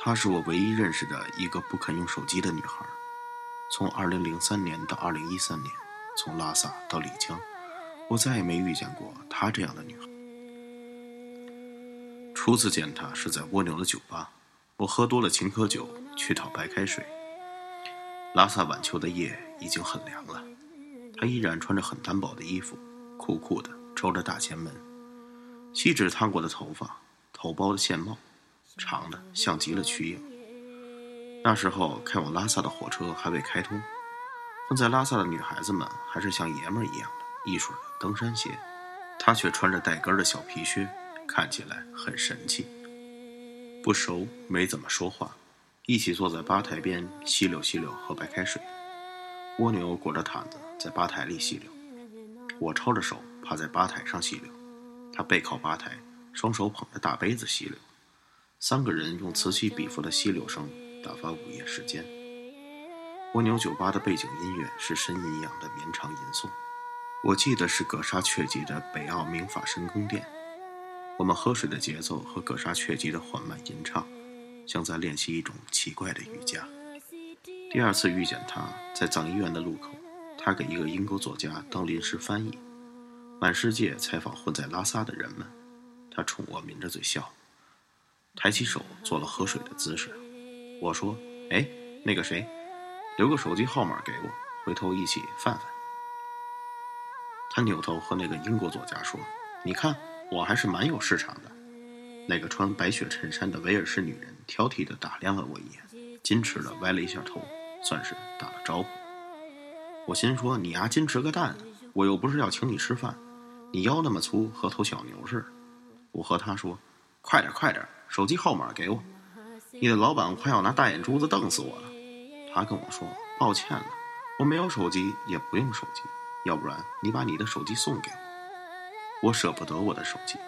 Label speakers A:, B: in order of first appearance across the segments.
A: 她是我唯一认识的一个不肯用手机的女孩。从2003年到2013年，从拉萨到丽江，我再也没遇见过她这样的女孩。初次见她是在蜗牛的酒吧，我喝多了青稞酒，去讨白开水。拉萨晚秋的夜已经很凉了，她依然穿着很单薄的衣服，酷酷的抽着大前门，锡纸烫过的头发，头包的线帽。长的像极了瞿颖。那时候开往拉萨的火车还未开通，混在拉萨的女孩子们还是像爷们儿一样的一水的登山鞋，她却穿着带跟的小皮靴，看起来很神气。不熟，没怎么说话，一起坐在吧台边吸溜吸溜喝白开水。蜗牛裹着毯子在吧台里吸溜，我抄着手趴在吧台上吸溜，他背靠吧台，双手捧着大杯子吸溜。三个人用此起彼伏的吸溜声打发午夜时间。蜗牛酒吧的背景音乐是呻吟一样的绵长吟诵，我记得是葛沙雀集的北奥明法神宫殿。我们喝水的节奏和葛沙雀集的缓慢吟唱，像在练习一种奇怪的瑜伽。第二次遇见他，在藏医院的路口，他给一个英国作家当临时翻译，满世界采访混在拉萨的人们。他冲我抿着嘴笑。抬起手做了喝水的姿势，我说：“哎，那个谁，留个手机号码给我，回头一起饭饭。”他扭头和那个英国作家说：“你看，我还是蛮有市场的。”那个穿白雪衬衫的威尔士女人挑剔地打量了我一眼，矜持地歪了一下头，算是打了招呼。我心说：“你丫矜持个蛋！我又不是要请你吃饭，你腰那么粗，和头小牛似的。”我和他说：“快点，快点！”手机号码给我，你的老板快要拿大眼珠子瞪死我了。他跟我说：“抱歉了，我没有手机，也不用手机。要不然你把你的手机送给我。”我舍不得我的手机，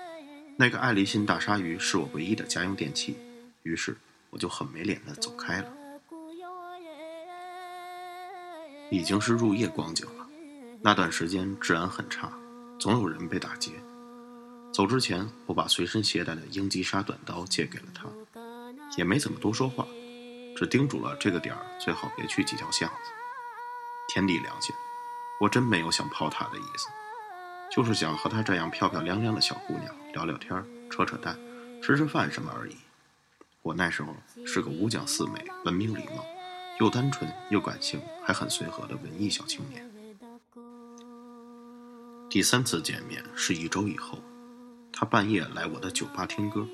A: 那个爱立信大鲨鱼是我唯一的家用电器。于是我就很没脸的走开了。已经是入夜光景了，那段时间治安很差，总有人被打劫。走之前，我把随身携带的英吉沙短刀借给了他，也没怎么多说话，只叮嘱了这个点儿最好别去几条巷子。天地良心，我真没有想泡他的意思，就是想和他这样漂漂亮亮的小姑娘聊聊天、扯扯淡、吃吃饭什么而已。我那时候是个五讲四美、文明礼貌、又单纯又感性，还很随和的文艺小青年。第三次见面是一周以后。他半夜来我的酒吧听歌，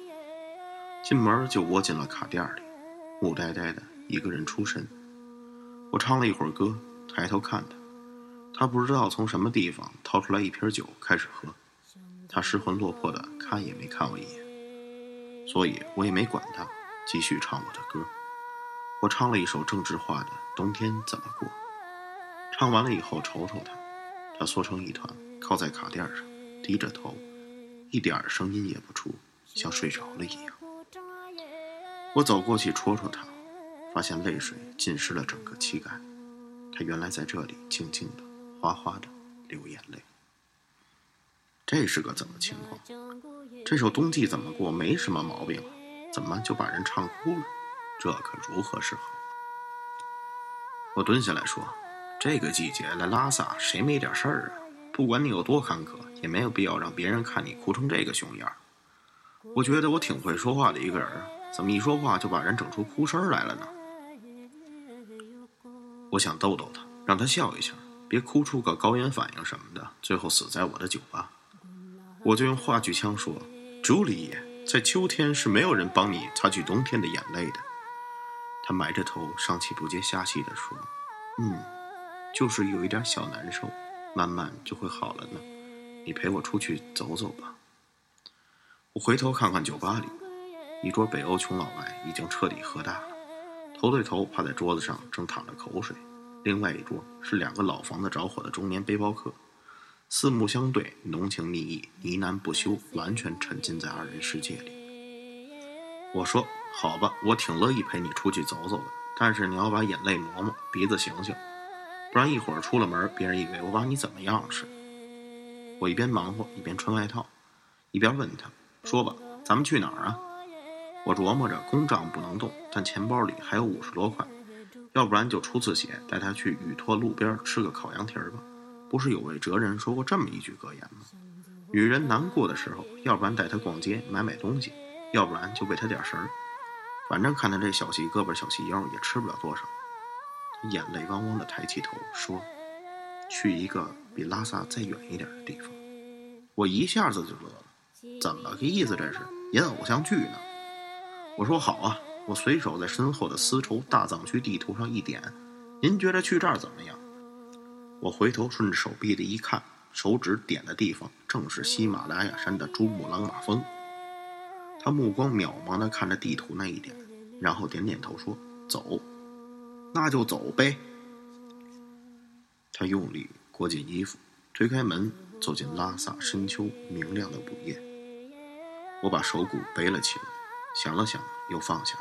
A: 进门就窝进了卡店里，木呆呆的一个人出神。我唱了一会儿歌，抬头看他，他不知道从什么地方掏出来一瓶酒开始喝。他失魂落魄的看也没看我一眼，所以我也没管他，继续唱我的歌。我唱了一首郑智化的《冬天怎么过》，唱完了以后瞅瞅他，他缩成一团靠在卡垫上，低着头。一点声音也不出，像睡着了一样。我走过去戳戳他，发现泪水浸湿了整个膝盖。他原来在这里静静的、哗哗的流眼泪。这是个怎么情况？这首《冬季怎么过》没什么毛病，怎么就把人唱哭了？这可如何是好？我蹲下来说：“这个季节来拉萨，谁没点事儿啊？”不管你有多坎坷，也没有必要让别人看你哭成这个熊样我觉得我挺会说话的一个人，怎么一说话就把人整出哭声来了呢？我想逗逗他，让他笑一下，别哭出个高原反应什么的，最后死在我的酒吧。我就用话剧腔说：“朱丽叶，在秋天是没有人帮你擦去冬天的眼泪的。”他埋着头，上气不接下气地说：“嗯，就是有一点小难受。”慢慢就会好了呢，你陪我出去走走吧。我回头看看酒吧里，一桌北欧穷老外已经彻底喝大了，头对头趴在桌子上正淌着口水；另外一桌是两个老房子着火的中年背包客，四目相对，浓情蜜意，呢喃不休，完全沉浸在二人世界里。我说：“好吧，我挺乐意陪你出去走走的，但是你要把眼泪抹抹，鼻子醒醒。”不然一会儿出了门，别人以为我把你怎么样似的。我一边忙活一边穿外套，一边问他：“说吧，咱们去哪儿啊？我琢磨着公账不能动，但钱包里还有五十多块，要不然就出次血，带他去雨托路边吃个烤羊蹄儿吧。不是有位哲人说过这么一句格言吗？女人难过的时候，要不然带她逛街买买东西，要不然就喂她点食儿。反正看他这小细胳膊小细腰，也吃不了多少。眼泪汪汪的抬起头说：“去一个比拉萨再远一点的地方。”我一下子就乐了，怎么个意思？这是演偶像剧呢？我说好啊，我随手在身后的丝绸大藏区地图上一点，您觉得去这儿怎么样？我回头顺着手臂的一看，手指点的地方正是喜马拉雅山的珠穆朗玛峰。他目光渺茫地看着地图那一点，然后点点头说：“走，那就走呗。”他用力裹紧衣服，推开门，走进拉萨深秋明亮的午夜。我把手鼓背了起来。想了想，又放下，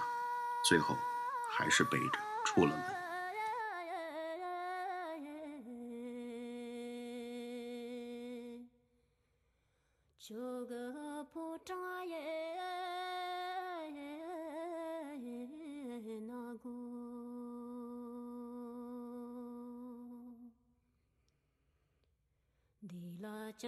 A: 最后还是背着出了门。几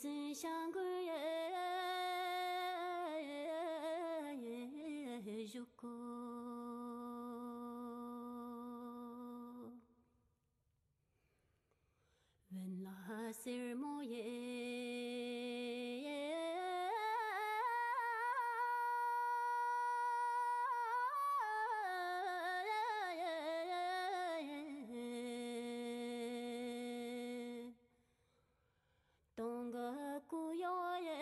A: 次相隔 wen la sir mo ye ku yo ye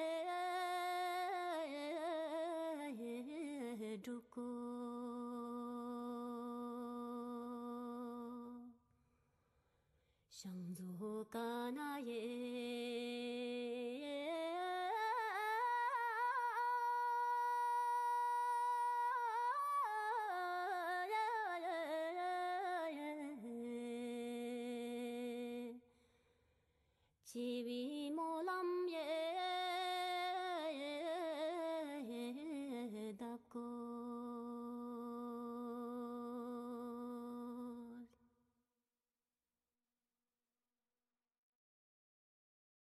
A: du ku Danaye Chỉ vì mô lâm.